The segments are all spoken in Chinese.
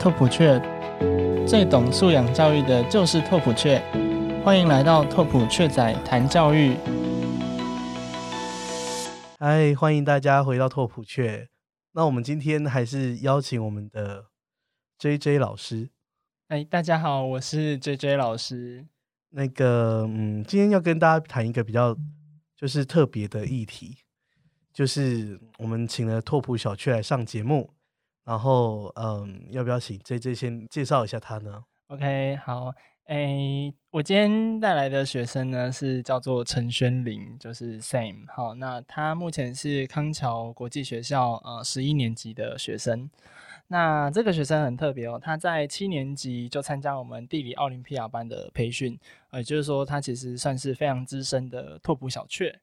拓普雀，最懂素养教育的就是拓普雀。欢迎来到拓普雀仔谈教育。嗨，欢迎大家回到拓普雀。那我们今天还是邀请我们的 J J 老师。哎，大家好，我是 J J 老师。那个，嗯，今天要跟大家谈一个比较就是特别的议题，就是我们请了拓普小雀来上节目。然后，嗯，要不要请 J J 先介绍一下他呢？OK，好，诶，我今天带来的学生呢是叫做陈轩林，就是 Same。好，那他目前是康桥国际学校呃十一年级的学生。那这个学生很特别哦，他在七年级就参加我们地理奥林匹亚班的培训，呃，就是说他其实算是非常资深的拓扑小雀。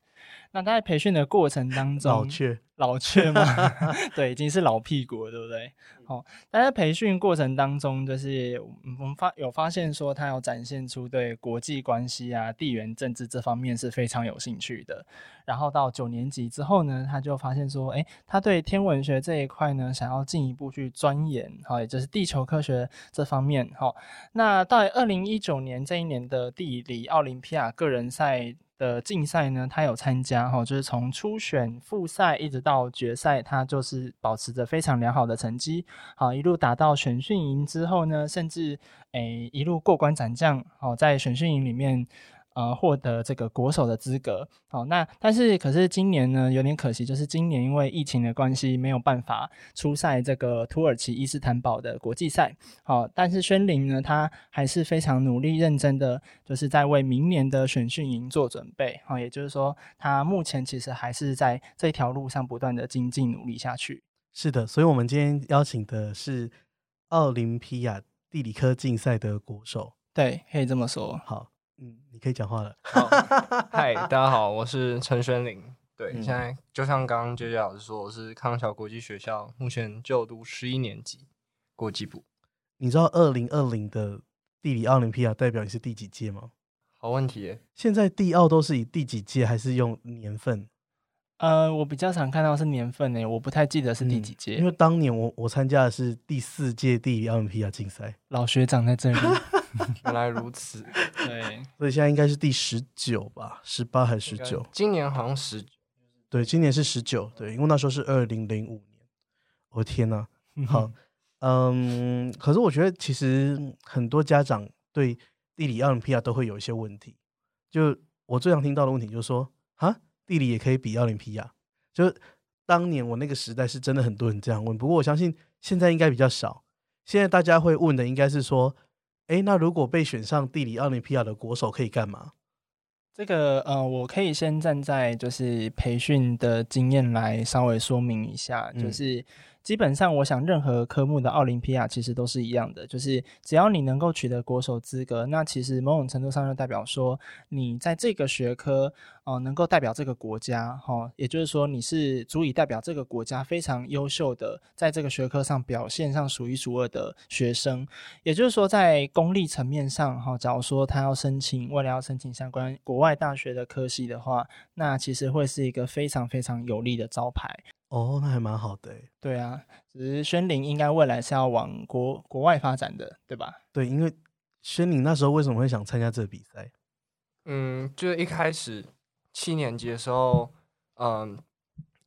那他在培训的过程当中，老雀老雀吗？对，已经是老屁股了，对不对？好，但在培训过程当中，就是我们发有发现说，他有展现出对国际关系啊、地缘政治这方面是非常有兴趣的。然后到九年级之后呢，他就发现说，哎，他对天文学这一块呢，想要进一步去钻研，好，也就是地球科学这方面。好，那到二零一九年这一年的地理奥林匹亚个人赛。的竞赛呢，他有参加哈，就是从初选、复赛一直到决赛，他就是保持着非常良好的成绩，好一路打到选训营之后呢，甚至诶一路过关斩将，好在选训营里面。呃，获得这个国手的资格，好，那但是可是今年呢，有点可惜，就是今年因为疫情的关系，没有办法出赛这个土耳其伊斯坦堡的国际赛，好，但是宣林呢，他还是非常努力认真的，就是在为明年的选训营做准备，好，也就是说，他目前其实还是在这条路上不断的精进努力下去。是的，所以我们今天邀请的是奥林匹亚地理科竞赛的国手，对，可以这么说，好。嗯，你可以讲话了。嗨，大家好，我是陈轩林。对，现在就像刚刚 J J 老师说，我是康桥国际学校，目前就读十一年级国际部。你知道二零二零的地理奥林匹亚代表你是第几届吗？好问题。现在地奥都是以第几届，还是用年份？呃，我比较常看到是年份呢，我不太记得是第几届。因为当年我我参加的是第四届地理奥林匹亚竞赛，老学长在这里。原来如此，对，所以现在应该是第十九吧，十八还是十九？今年好像十九，对，今年是十九，对，因为那时候是二零零五年。我天哪，好，嗯，可是我觉得其实很多家长对地理奥林匹亚都会有一些问题。就我最常听到的问题就是说，啊，地理也可以比奥林匹亚？就当年我那个时代是真的很多人这样问，不过我相信现在应该比较少。现在大家会问的应该是说。哎，那如果被选上地理奥林匹亚的国手可以干嘛？这个呃，我可以先站在就是培训的经验来稍微说明一下，就是。基本上，我想任何科目的奥林匹亚其实都是一样的，就是只要你能够取得国手资格，那其实某种程度上就代表说你在这个学科哦能够代表这个国家哈，也就是说你是足以代表这个国家非常优秀的，在这个学科上表现上数一数二的学生。也就是说，在公立层面上哈，假如说他要申请，为了要申请相关国外大学的科系的话，那其实会是一个非常非常有利的招牌。哦，那还蛮好的对啊，只是宣林应该未来是要往国国外发展的，对吧？对，因为宣林那时候为什么会想参加这个比赛？嗯，就是一开始七年级的时候，嗯，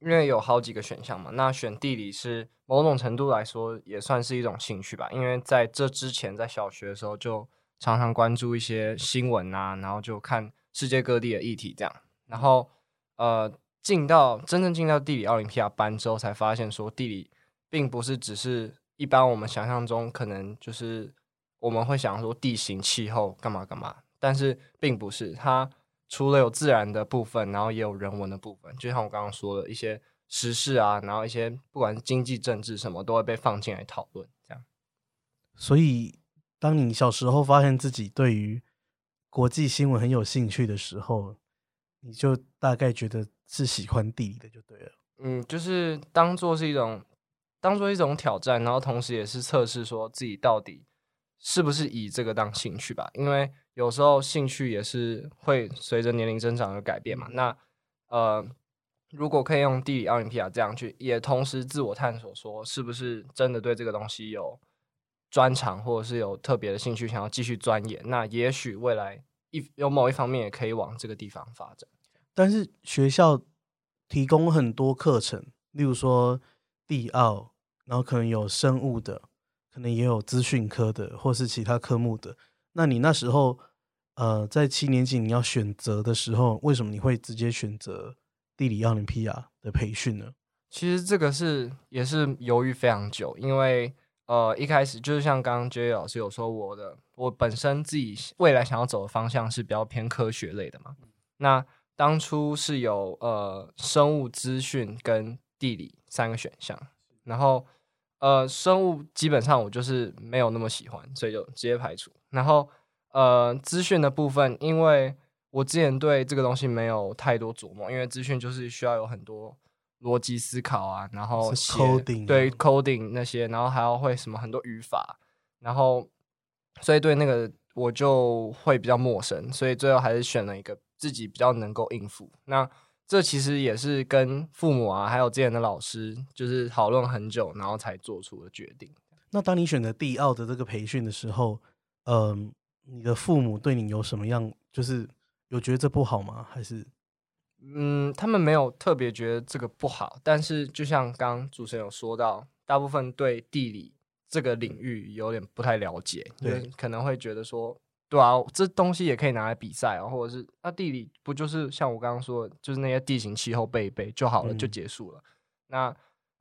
因为有好几个选项嘛，那选地理是某种程度来说也算是一种兴趣吧。因为在这之前，在小学的时候就常常关注一些新闻啊，然后就看世界各地的议题这样，然后呃。进到真正进到地理奥林匹亚班之后，才发现说地理并不是只是一般我们想象中可能就是我们会想说地形、气候干嘛干嘛，但是并不是它除了有自然的部分，然后也有人文的部分。就像我刚刚说的一些时事啊，然后一些不管是经济、政治什么，都会被放进来讨论。这样，所以当你小时候发现自己对于国际新闻很有兴趣的时候，你就大概觉得。是喜欢地理的就对了，嗯，就是当做是一种，当做一种挑战，然后同时也是测试说自己到底是不是以这个当兴趣吧。因为有时候兴趣也是会随着年龄增长而改变嘛。那呃，如果可以用地理奥林匹亚这样去，也同时自我探索，说是不是真的对这个东西有专长或者是有特别的兴趣想要继续钻研，那也许未来一有某一方面也可以往这个地方发展。但是学校提供很多课程，例如说地奥，然后可能有生物的，可能也有资讯科的，或是其他科目的。那你那时候，呃，在七年级你要选择的时候，为什么你会直接选择地理奥林匹亚的培训呢？其实这个是也是犹豫非常久，因为呃一开始就是像刚刚 J 老师有说，我的我本身自己未来想要走的方向是比较偏科学类的嘛。那当初是有呃生物资讯跟地理三个选项，然后呃生物基本上我就是没有那么喜欢，所以就直接排除。然后呃资讯的部分，因为我之前对这个东西没有太多琢磨，因为资讯就是需要有很多。逻辑思考啊，然后写对 coding 那些，然后还要会什么很多语法，然后所以对那个我就会比较陌生，所以最后还是选了一个自己比较能够应付。那这其实也是跟父母啊，还有之前的老师就是讨论很久，然后才做出的决定。那当你选择地奥的这个培训的时候，嗯，你的父母对你有什么样，就是有觉得这不好吗？还是？嗯，他们没有特别觉得这个不好，但是就像刚主持人有说到，大部分对地理这个领域有点不太了解，对，可能会觉得说，对啊，这东西也可以拿来比赛啊，或者是那地理不就是像我刚刚说，就是那些地形气候背一背就好了，就结束了。那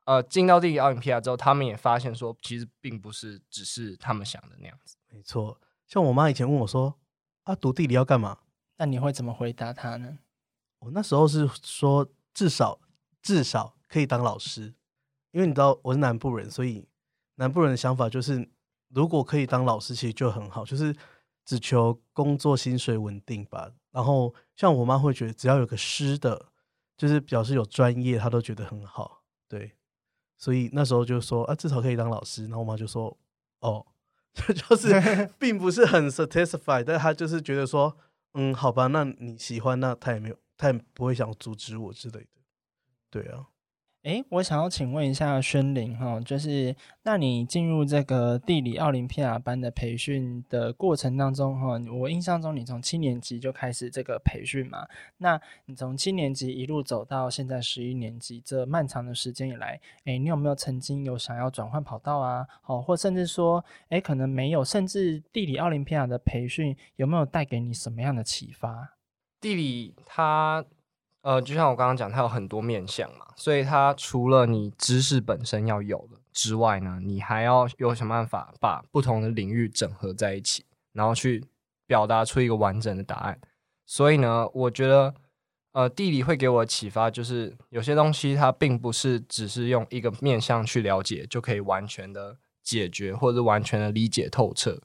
呃，进到地理奥林匹亚之后，他们也发现说，其实并不是只是他们想的那样子。没错，像我妈以前问我说，啊，读地理要干嘛？那你会怎么回答她呢？我那时候是说，至少至少可以当老师，因为你知道我是南部人，所以南部人的想法就是，如果可以当老师，其实就很好，就是只求工作薪水稳定吧。然后像我妈会觉得，只要有个师的，就是表示有专业，她都觉得很好。对，所以那时候就说啊，至少可以当老师。然后我妈就说，哦，这就是 并不是很 satisfied，但她就是觉得说，嗯，好吧，那你喜欢，那她也没有。她也不会想阻止我之类的，对啊。哎，我想要请问一下宣玲哈，就是那你进入这个地理奥林匹亚班的培训的过程当中哈，我印象中你从七年级就开始这个培训嘛？那你从七年级一路走到现在十一年级，这漫长的时间以来，哎，你有没有曾经有想要转换跑道啊？哦，或甚至说，哎，可能没有，甚至地理奥林匹亚的培训有没有带给你什么样的启发？地理它，呃，就像我刚刚讲，它有很多面向嘛，所以它除了你知识本身要有的之外呢，你还要有想办法把不同的领域整合在一起，然后去表达出一个完整的答案。所以呢，我觉得，呃，地理会给我启发就是，有些东西它并不是只是用一个面向去了解就可以完全的解决，或者完全的理解透彻，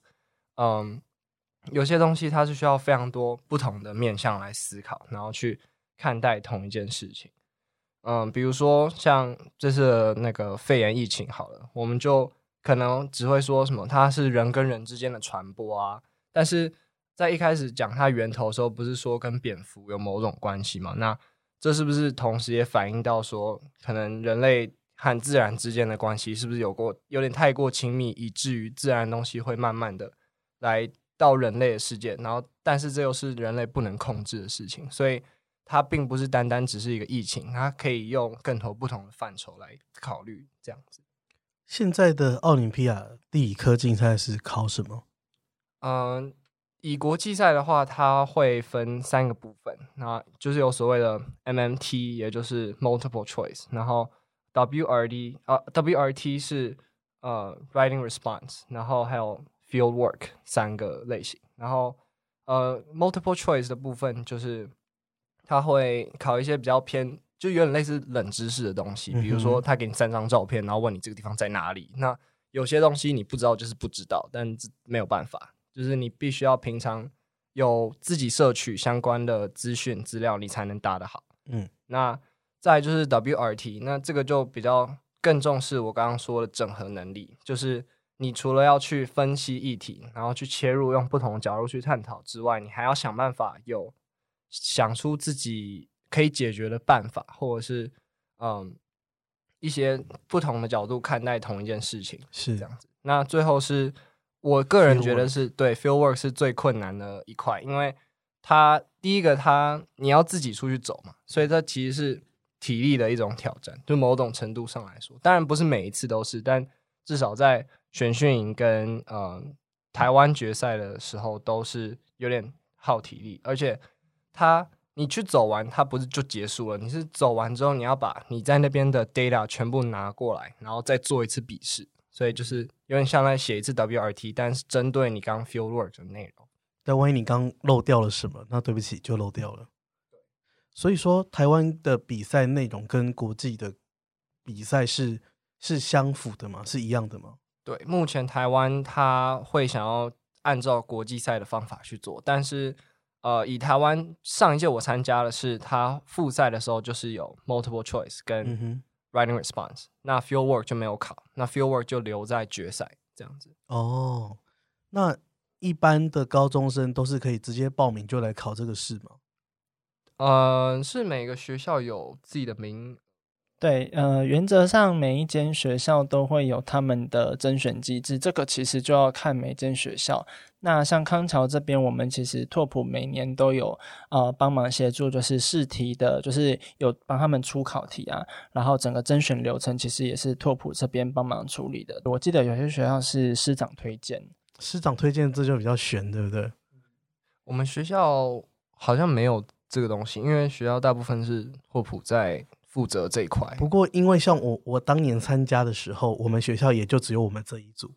嗯。有些东西它是需要非常多不同的面向来思考，然后去看待同一件事情。嗯，比如说像这次那个肺炎疫情，好了，我们就可能只会说什么它是人跟人之间的传播啊。但是在一开始讲它源头的时候，不是说跟蝙蝠有某种关系吗？那这是不是同时也反映到说，可能人类和自然之间的关系是不是有过有点太过亲密，以至于自然东西会慢慢的来。到人类的世界，然后，但是这又是人类不能控制的事情，所以它并不是单单只是一个疫情，它可以用更多不同的范畴来考虑这样子。现在的奥林匹亚地理科竞赛是考什么？嗯，以国际赛的话，它会分三个部分，那就是有所谓的 MMT，也就是 Multiple Choice，然后 WRD 啊，WRT 是呃 Writing Response，然后还有。Field work 三个类型，然后呃，multiple choice 的部分就是他会考一些比较偏，就有点类似冷知识的东西，比如说他给你三张照片，然后问你这个地方在哪里。那有些东西你不知道就是不知道，但没有办法，就是你必须要平常有自己摄取相关的资讯资料，你才能答得好。嗯，那再就是 WRT，那这个就比较更重视我刚刚说的整合能力，就是。你除了要去分析议题，然后去切入，用不同的角度去探讨之外，你还要想办法有想出自己可以解决的办法，或者是嗯一些不同的角度看待同一件事情，是这样子。那最后是我个人觉得是对 field work 是最困难的一块，因为它第一个它你要自己出去走嘛，所以这其实是体力的一种挑战，就某种程度上来说，当然不是每一次都是，但至少在选训营跟嗯台湾决赛的时候都是有点耗体力，而且它。你去走完，它不是就结束了？你是走完之后，你要把你在那边的 data 全部拿过来，然后再做一次笔试，所以就是有点像在写一次 WRT，但是针对你刚 field work 的内容。但万一你刚漏掉了什么，那对不起，就漏掉了。所以说，台湾的比赛内容跟国际的比赛是是相符的吗？是一样的吗？对，目前台湾他会想要按照国际赛的方法去做，但是。呃，以台湾上一届我参加的是，他复赛的时候就是有 multiple choice 跟 writing response，那 field work 就没有考，那 field work 就留在决赛这样子。哦，那一般的高中生都是可以直接报名就来考这个试吗？呃，是每个学校有自己的名。对，呃，原则上每一间学校都会有他们的甄选机制，这个其实就要看每间学校。那像康桥这边，我们其实拓普每年都有呃帮忙协助，就是试题的，就是有帮他们出考题啊，然后整个甄选流程其实也是拓普这边帮忙处理的。我记得有些学校是师长推荐，师长推荐这就比较悬，对不对？我们学校好像没有这个东西，因为学校大部分是拓普在。负责这一块。不过，因为像我，我当年参加的时候，我们学校也就只有我们这一组，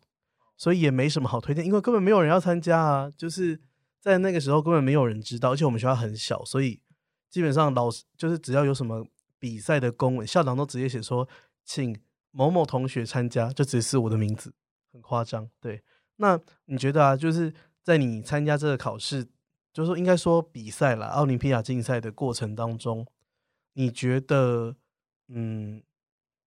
所以也没什么好推荐，因为根本没有人要参加啊。就是在那个时候，根本没有人知道，而且我们学校很小，所以基本上老师就是只要有什么比赛的公文，校长都直接写说请某某同学参加，就只是我的名字，很夸张。对，那你觉得啊，就是在你参加这个考试，就是说应该说比赛啦，奥林匹亚竞赛的过程当中。你觉得，嗯，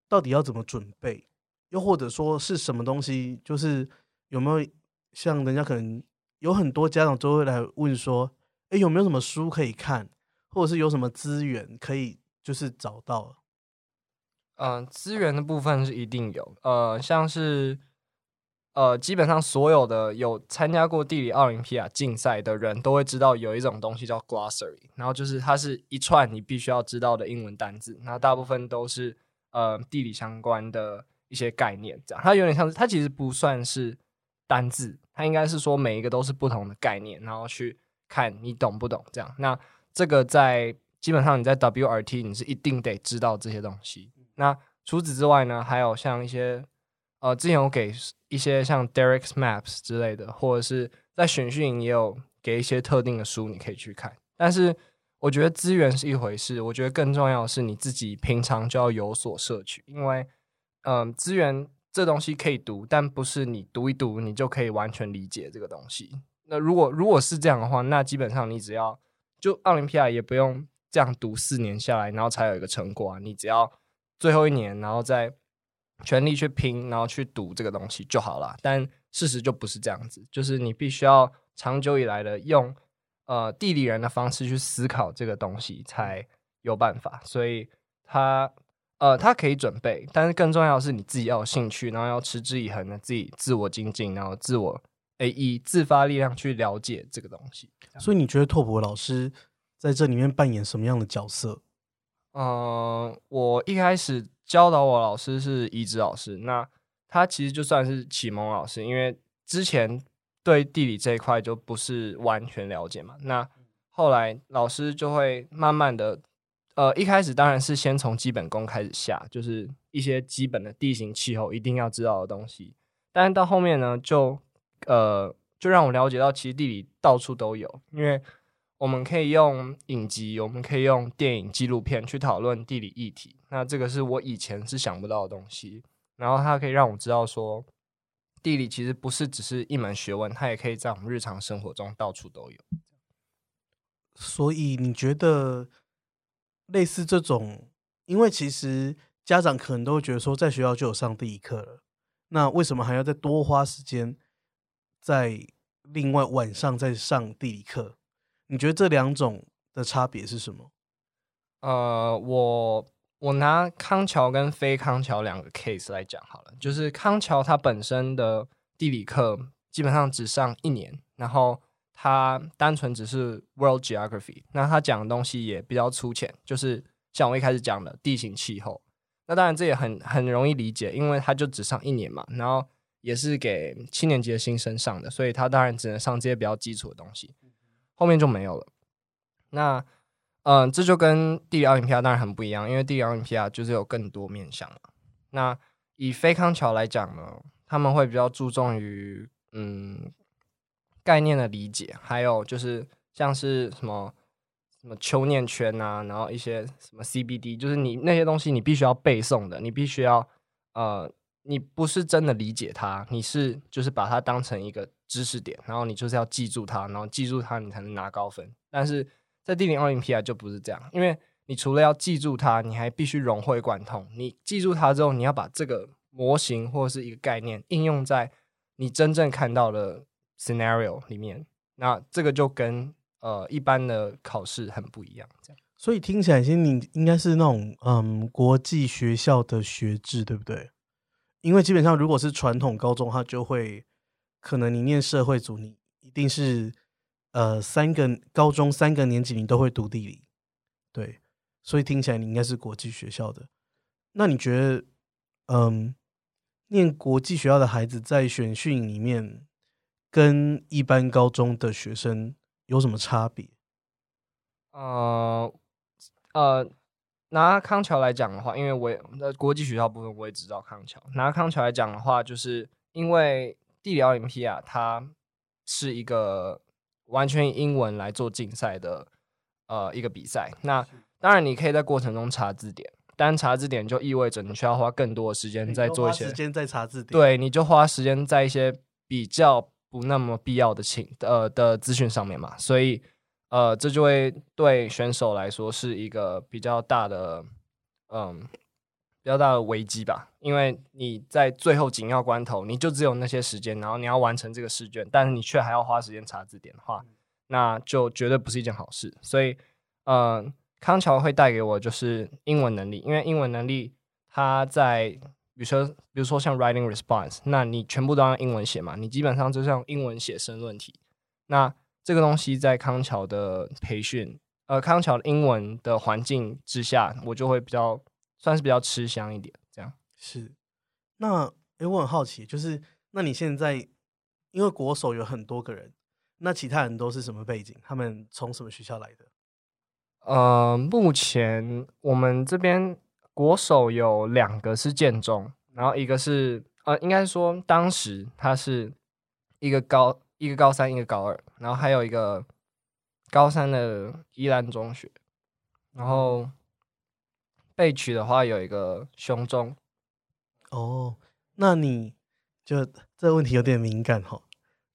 到底要怎么准备？又或者说是什么东西？就是有没有像人家可能有很多家长都会来问说，哎，有没有什么书可以看，或者是有什么资源可以就是找到？嗯，资源的部分是一定有，呃，像是。呃，基本上所有的有参加过地理奥林匹亚竞赛的人都会知道有一种东西叫 glossary，然后就是它是一串你必须要知道的英文单字，那大部分都是呃地理相关的一些概念，这样它有点像是它其实不算是单字，它应该是说每一个都是不同的概念，然后去看你懂不懂这样。那这个在基本上你在 WRT 你是一定得知道这些东西。那除此之外呢，还有像一些。呃，之前有给一些像 Derek's Maps 之类的，或者是在选训营也有给一些特定的书，你可以去看。但是我觉得资源是一回事，我觉得更重要的是你自己平常就要有所摄取，因为嗯，资源这东西可以读，但不是你读一读你就可以完全理解这个东西。那如果如果是这样的话，那基本上你只要就奥林匹亚也不用这样读四年下来，然后才有一个成果啊，你只要最后一年，然后再。全力去拼，然后去赌这个东西就好了。但事实就不是这样子，就是你必须要长久以来的用呃地理人的方式去思考这个东西，才有办法。所以他呃他可以准备，但是更重要的是你自己要有兴趣，然后要持之以恒的自己自我精进，然后自我诶以自发力量去了解这个东西。所以你觉得拓普老师在这里面扮演什么样的角色？嗯，我一开始。教导我老师是移植老师，那他其实就算是启蒙老师，因为之前对地理这一块就不是完全了解嘛。那后来老师就会慢慢的，呃，一开始当然是先从基本功开始下，就是一些基本的地形气候一定要知道的东西。但是到后面呢，就呃，就让我了解到其实地理到处都有，因为。我们可以用影集，我们可以用电影纪录片去讨论地理议题。那这个是我以前是想不到的东西。然后它可以让我知道说，地理其实不是只是一门学问，它也可以在我们日常生活中到处都有。所以你觉得类似这种，因为其实家长可能都会觉得说，在学校就有上地理课了，那为什么还要再多花时间在另外晚上再上地理课？你觉得这两种的差别是什么？呃，我我拿康桥跟非康桥两个 case 来讲好了，就是康桥它本身的地理课基本上只上一年，然后它单纯只是 world geography，那它讲的东西也比较粗浅，就是像我一开始讲的地形气候。那当然这也很很容易理解，因为它就只上一年嘛，然后也是给七年级的新生上的，所以他当然只能上这些比较基础的东西，后面就没有了。那嗯，这就跟地理奥林匹亚当然很不一样，因为地理奥林匹亚就是有更多面向嘛。那以非康桥来讲呢，他们会比较注重于嗯概念的理解，还有就是像是什么什么丘念圈啊，然后一些什么 CBD，就是你那些东西你必须要背诵的，你必须要呃，你不是真的理解它，你是就是把它当成一个知识点，然后你就是要记住它，然后记住它你才能拿高分，但是。在地理奥林匹亚就不是这样，因为你除了要记住它，你还必须融会贯通。你记住它之后，你要把这个模型或者是一个概念应用在你真正看到的 scenario 里面。那这个就跟呃一般的考试很不一样。这样，所以听起来，其实你应该是那种嗯国际学校的学制，对不对？因为基本上如果是传统高中，它就会可能你念社会组，你一定是。呃，三个高中三个年级你都会读地理，对，所以听起来你应该是国际学校的。那你觉得，嗯，念国际学校的孩子在选训里面跟一般高中的学生有什么差别？呃呃，拿康桥来讲的话，因为我也在国际学校部分我也知道康桥。拿康桥来讲的话，就是因为地理奥林匹亚它是一个。完全英文来做竞赛的，呃，一个比赛。那当然，你可以在过程中查字典，但查字典就意味着你需要花更多的时间在做一些时间在查字典。对，你就花时间在一些比较不那么必要的情呃的资讯上面嘛。所以，呃，这就会对选手来说是一个比较大的，嗯。比较大的危机吧，因为你在最后紧要关头，你就只有那些时间，然后你要完成这个试卷，但是你却还要花时间查字典的话，那就绝对不是一件好事。所以，嗯，康桥会带给我就是英文能力，因为英文能力它在，比如说，比如说像 writing response，那你全部都用英文写嘛，你基本上就是用英文写申论题。那这个东西在康桥的培训，呃，康桥的英文的环境之下，我就会比较。算是比较吃香一点，这样是。那哎，我很好奇，就是那你现在因为国手有很多个人，那其他人都是什么背景？他们从什么学校来的？呃，目前我们这边国手有两个是建中，然后一个是呃，应该说当时他是一个高一个高三，一个高二，然后还有一个高三的宜兰中学，然后。被取的话有一个胸中哦，那你就这个问题有点敏感哈。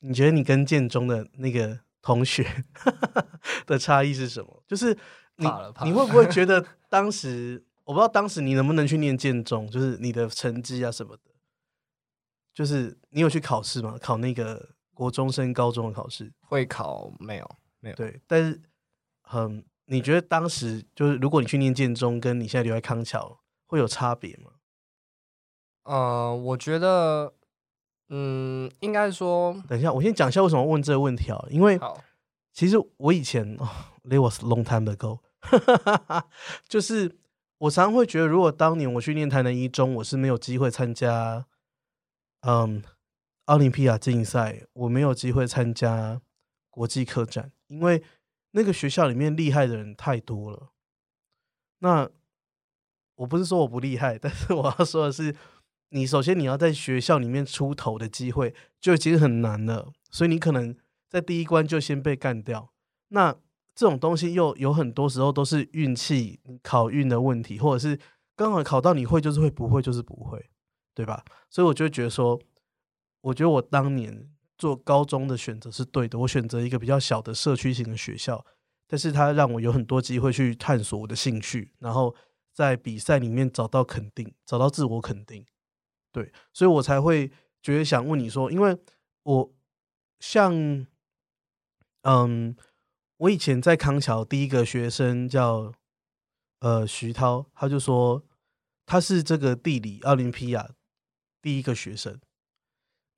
你觉得你跟建中的那个同学 的差异是什么？就是你你会不会觉得当时我不知道当时你能不能去念建中，就是你的成绩啊什么的，就是你有去考试吗？考那个国中升高中的考试会考没有？没有对，但是很。你觉得当时就是，如果你去念建中，跟你现在留在康桥会有差别吗？呃，我觉得，嗯，应该说，等一下，我先讲一下为什么问这个问题啊？因为其实我以前，it was long time ago，就是我常常会觉得，如果当年我去念台南一中，我是没有机会参加，嗯，奥林匹亚竞赛，我没有机会参加国际客展，因为。那个学校里面厉害的人太多了。那我不是说我不厉害，但是我要说的是，你首先你要在学校里面出头的机会就已经很难了，所以你可能在第一关就先被干掉。那这种东西又有很多时候都是运气、考运的问题，或者是刚好考到你会就是会，不会就是不会，对吧？所以我就觉得说，我觉得我当年。做高中的选择是对的，我选择一个比较小的社区型的学校，但是它让我有很多机会去探索我的兴趣，然后在比赛里面找到肯定，找到自我肯定，对，所以我才会觉得想问你说，因为我像，嗯，我以前在康桥第一个学生叫呃徐涛，他就说他是这个地理奥林匹亚第一个学生。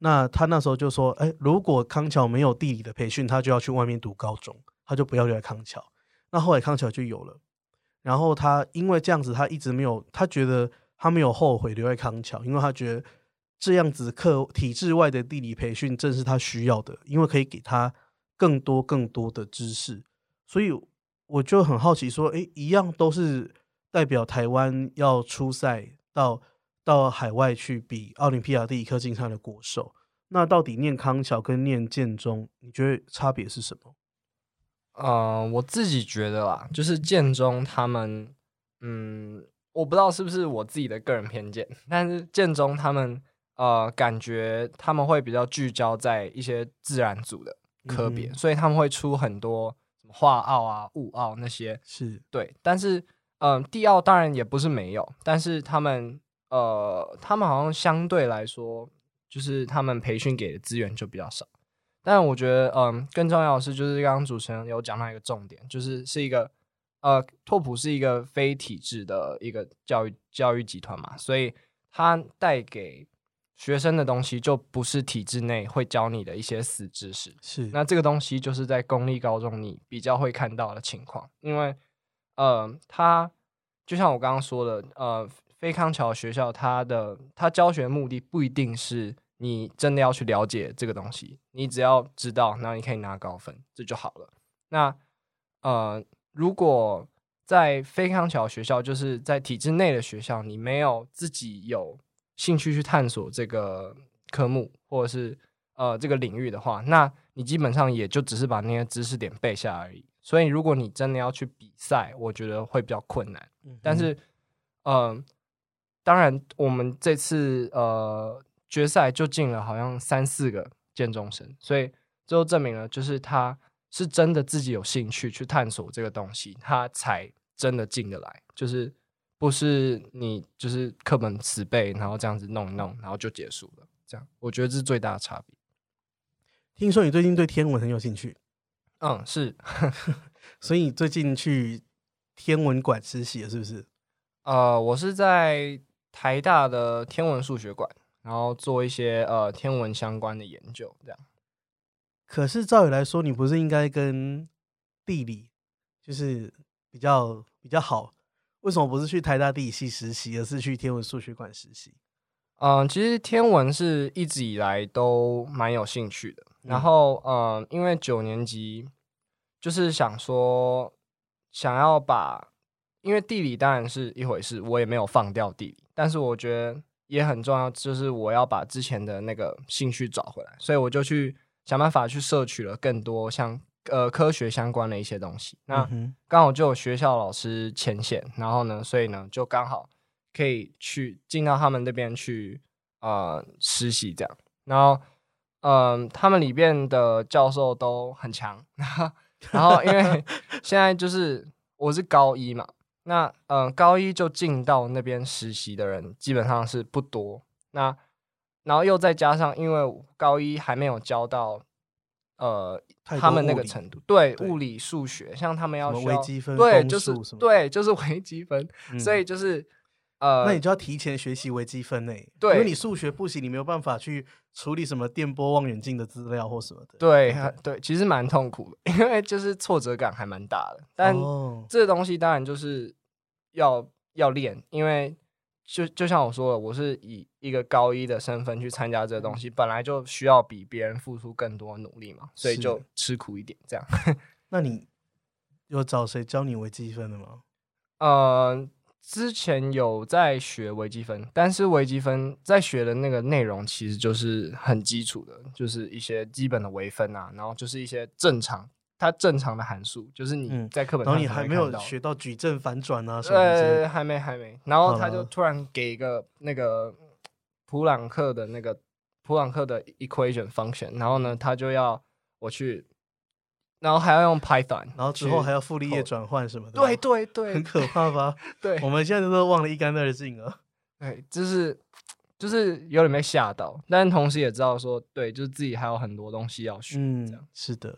那他那时候就说：“哎，如果康桥没有地理的培训，他就要去外面读高中，他就不要留在康桥。那后来康桥就有了，然后他因为这样子，他一直没有，他觉得他没有后悔留在康桥，因为他觉得这样子课体制外的地理培训正是他需要的，因为可以给他更多更多的知识。所以我就很好奇，说，哎，一样都是代表台湾要出赛到。”到海外去比奥林匹亚第一颗金赛的国手，那到底念康桥跟念建中，你觉得差别是什么？呃，我自己觉得啦，就是建中他们，嗯，我不知道是不是我自己的个人偏见，但是建中他们，呃，感觉他们会比较聚焦在一些自然组的科别，所以他们会出很多什么化奥啊、物奥那些，是对。但是，嗯，地奥当然也不是没有，但是他们。呃，他们好像相对来说，就是他们培训给的资源就比较少。但我觉得，嗯，更重要的是，就是刚刚主持人有讲到一个重点，就是是一个呃，拓普是一个非体制的一个教育教育集团嘛，所以它带给学生的东西就不是体制内会教你的一些死知识。是，那这个东西就是在公立高中你比较会看到的情况，因为呃，它就像我刚刚说的，呃。非康桥学校，它的它教学目的不一定是你真的要去了解这个东西，你只要知道，那你可以拿高分，这就好了。那呃，如果在非康桥学校，就是在体制内的学校，你没有自己有兴趣去探索这个科目或者是呃这个领域的话，那你基本上也就只是把那些知识点背下而已。所以，如果你真的要去比赛，我觉得会比较困难。但是，嗯。当然，我们这次呃决赛就进了好像三四个建中生，所以最后证明了，就是他是真的自己有兴趣去探索这个东西，他才真的进得来，就是不是你就是课本死背，然后这样子弄一弄，然后就结束了。这样，我觉得这是最大的差别。听说你最近对天文很有兴趣，嗯，是，所以你最近去天文馆实习了，是不是？呃，我是在。台大的天文数学馆，然后做一些呃天文相关的研究，这样。可是照理来说，你不是应该跟地理就是比较比较好？为什么不是去台大地理系实习，而是去天文数学馆实习？嗯，其实天文是一直以来都蛮有兴趣的。然后，嗯，因为九年级就是想说，想要把，因为地理当然是一回事，我也没有放掉地理。但是我觉得也很重要，就是我要把之前的那个兴趣找回来，所以我就去想办法去摄取了更多像呃科学相关的一些东西。那刚好就有学校老师牵线，然后呢，所以呢就刚好可以去进到他们那边去呃实习这样。然后嗯，他们里边的教授都很强，然后因为 现在就是我是高一嘛。那嗯，高一就进到那边实习的人基本上是不多。那然后又再加上，因为高一还没有教到呃他们那个程度，对物理、数学，像他们要微积分，对，就是对，就是微积分，所以就是呃，那你就要提前学习微积分呢，对，因为你数学不行，你没有办法去处理什么电波望远镜的资料或什么的。对，对，其实蛮痛苦的，因为就是挫折感还蛮大的。但这东西当然就是。要要练，因为就就像我说的，我是以一个高一的身份去参加这个东西，本来就需要比别人付出更多努力嘛，所以就吃苦一点这样。那你有找谁教你微积分的吗？呃，之前有在学微积分，但是微积分在学的那个内容其实就是很基础的，就是一些基本的微分啊，然后就是一些正常。它正常的函数就是你在课本上，然后你还没有学到矩阵反转啊什么的，还没还没。然后他就突然给一个那个普朗克的那个普朗克的 equation function，然后呢，他就要我去，然后还要用 Python，然后之后还要傅立叶转换什么的，对对对，很可怕吧？对，我们现在都忘得一干二净了。对，就是就是有点被吓到，但同时也知道说，对，就是自己还有很多东西要学。嗯，是的。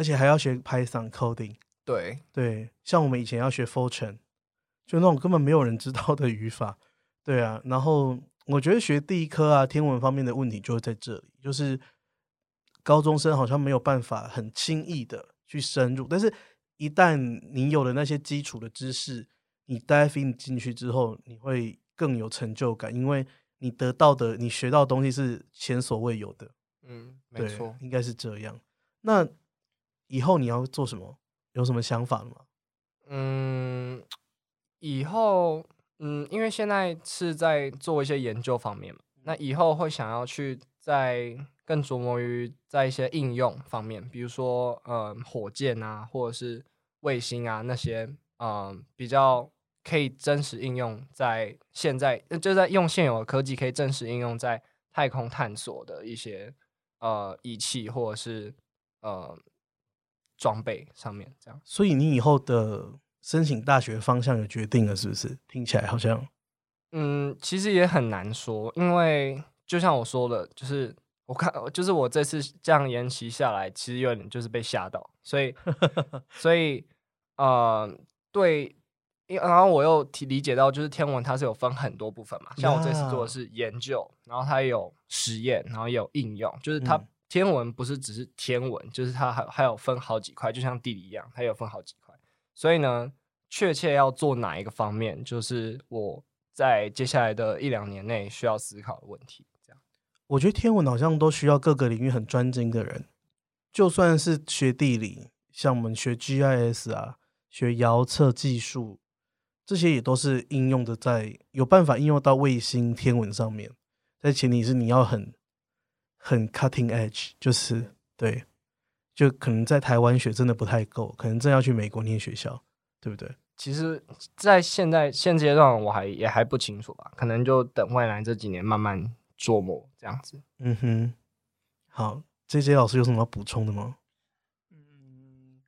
而且还要学 Python coding，对对，像我们以前要学 Fortran，就那种根本没有人知道的语法。对啊，然后我觉得学第一科啊，天文方面的问题就会在这里，就是高中生好像没有办法很轻易的去深入，但是一旦你有了那些基础的知识，你 dive in 进去之后，你会更有成就感，因为你得到的、你学到的东西是前所未有的。嗯，没错，应该是这样。那以后你要做什么？有什么想法吗？嗯，以后。嗯，因为现在是在做一些研究方面嘛，那以后会想要去在更琢磨于在一些应用方面，比如说呃火箭啊，或者是卫星啊那些，嗯，比较可以真实应用在现在就在用现有的科技可以真实应用在太空探索的一些呃仪器或者是呃装备上面，这样。所以你以后的。申请大学方向有决定了，是不是？听起来好像，嗯，其实也很难说，因为就像我说的，就是我看，就是我这次这样延期下来，其实有点就是被吓到，所以，所以，呃，对，然后我又提理解到，就是天文它是有分很多部分嘛，像我这次做的是研究，然后它有实验，然后也有应用，就是它天文不是只是天文，就是它还还有分好几块，就像地理一样，它有分好几块。所以呢，确切要做哪一个方面，就是我在接下来的一两年内需要思考的问题。这样，我觉得天文好像都需要各个领域很专精的人，就算是学地理，像我们学 GIS 啊，学遥测技术，这些也都是应用的，在有办法应用到卫星天文上面。但前提是你要很很 cutting edge，就是对。就可能在台湾学真的不太够，可能真要去美国念学校，对不对？其实，在现在现阶段，我还也还不清楚吧，可能就等未来这几年慢慢琢磨这样子。嗯哼，好，J J 老师有什么要补充的吗？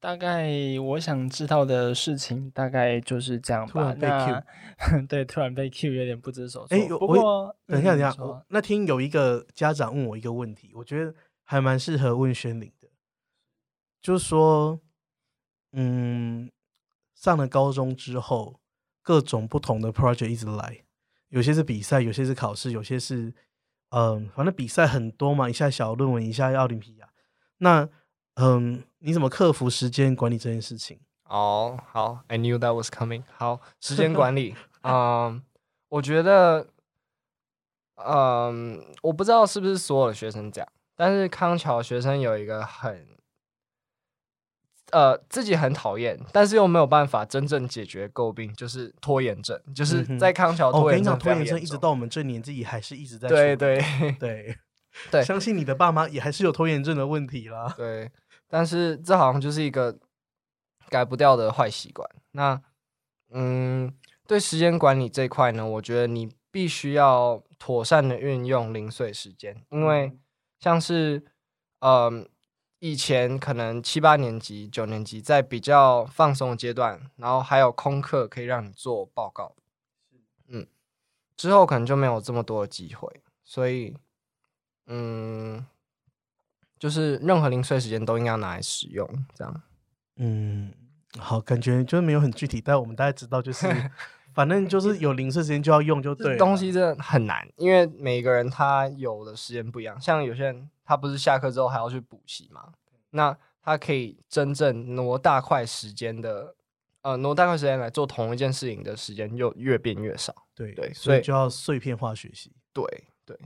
嗯，大概我想知道的事情大概就是这样吧。被 Q，对，突然被 Q 有点不知所措。哎，不过等一下，等一下，那天有一个家长问我一个问题，我觉得还蛮适合问宣玲。就是说，嗯，上了高中之后，各种不同的 project 一直来，有些是比赛，有些是考试，有些是，嗯，反正比赛很多嘛，一下小论文，一下奥林匹亚。那，嗯，你怎么克服时间管理这件事情？哦，好，I knew that was coming。好，时间管理，嗯，我觉得，嗯，我不知道是不是所有的学生这样，但是康桥学生有一个很。呃，自己很讨厌，但是又没有办法真正解决诟病，就是拖延症，就是在康桥拖延症，拖延症一直到我们这年纪也还是一直在。对对对 对，相信你的爸妈也还是有拖延症的问题啦。对，但是这好像就是一个改不掉的坏习惯。那嗯，对时间管理这块呢，我觉得你必须要妥善的运用零碎时间，因为像是嗯。以前可能七八年级、九年级在比较放松的阶段，然后还有空课可以让你做报告，嗯，之后可能就没有这么多的机会，所以，嗯，就是任何零碎时间都应该拿来使用，这样。嗯，好，感觉就是没有很具体，但我们大概知道，就是 反正就是有零碎时间就要用，就对。东西真的很难，因为每个人他有的时间不一样，像有些人。他不是下课之后还要去补习嘛？那他可以真正挪大块时间的，呃，挪大块时间来做同一件事情的时间就越变越少。对对，所以就要碎片化学习。对对，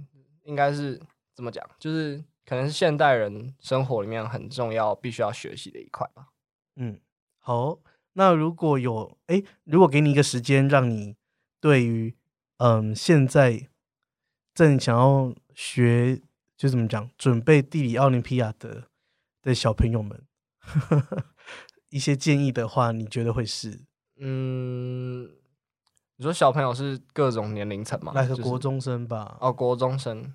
应该是怎么讲？就是可能是现代人生活里面很重要、必须要学习的一块吧。嗯，好，那如果有哎，如果给你一个时间，让你对于嗯现在正想要学。就怎么讲，准备地理奥林匹亚的的小朋友们，一些建议的话，你觉得会是？嗯，你说小朋友是各种年龄层吗？来个国中生吧。哦，国中生，好，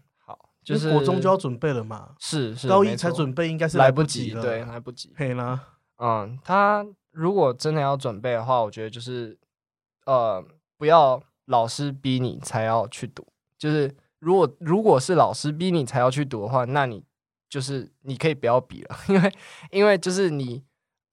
就是国中就要准备了嘛。是是，高一才准备应该是来不及了，对，来不及。可以啦。嗯，他如果真的要准备的话，我觉得就是，呃，不要老师逼你才要去读，就是。如果如果是老师逼你才要去读的话，那你就是你可以不要比了，因为因为就是你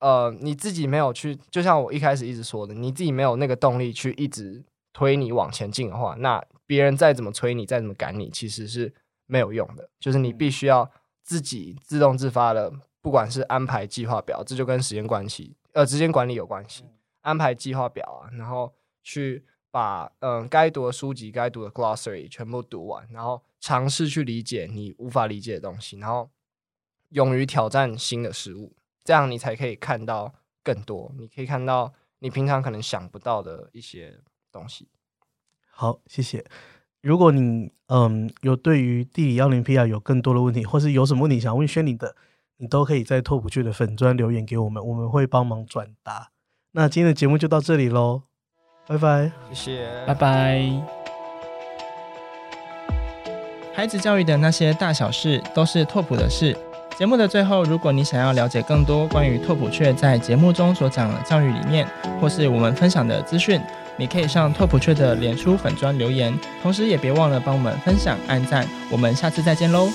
呃你自己没有去，就像我一开始一直说的，你自己没有那个动力去一直推你往前进的话，那别人再怎么催你，再怎么赶你，其实是没有用的。就是你必须要自己自动自发的，不管是安排计划表，这就跟时间关系，呃，时间管理有关系，安排计划表啊，然后去把嗯该读的书籍、该读的 glossary 全部读完，然后尝试去理解你无法理解的东西，然后勇于挑战新的事物，这样你才可以看到更多，你可以看到你平常可能想不到的一些东西。好，谢谢。如果你嗯有对于地理奥林匹亚有更多的问题，或是有什么问题想问轩尼的，你都可以在拓普雀的粉砖留言给我们，我们会帮忙转达。那今天的节目就到这里喽，拜拜，谢谢，拜拜。孩子教育的那些大小事，都是拓普的事。节目的最后，如果你想要了解更多关于拓普雀在节目中所讲的教育理念，或是我们分享的资讯，你可以上拓普雀的脸书粉砖留言，同时也别忘了帮我们分享、按赞。我们下次再见喽！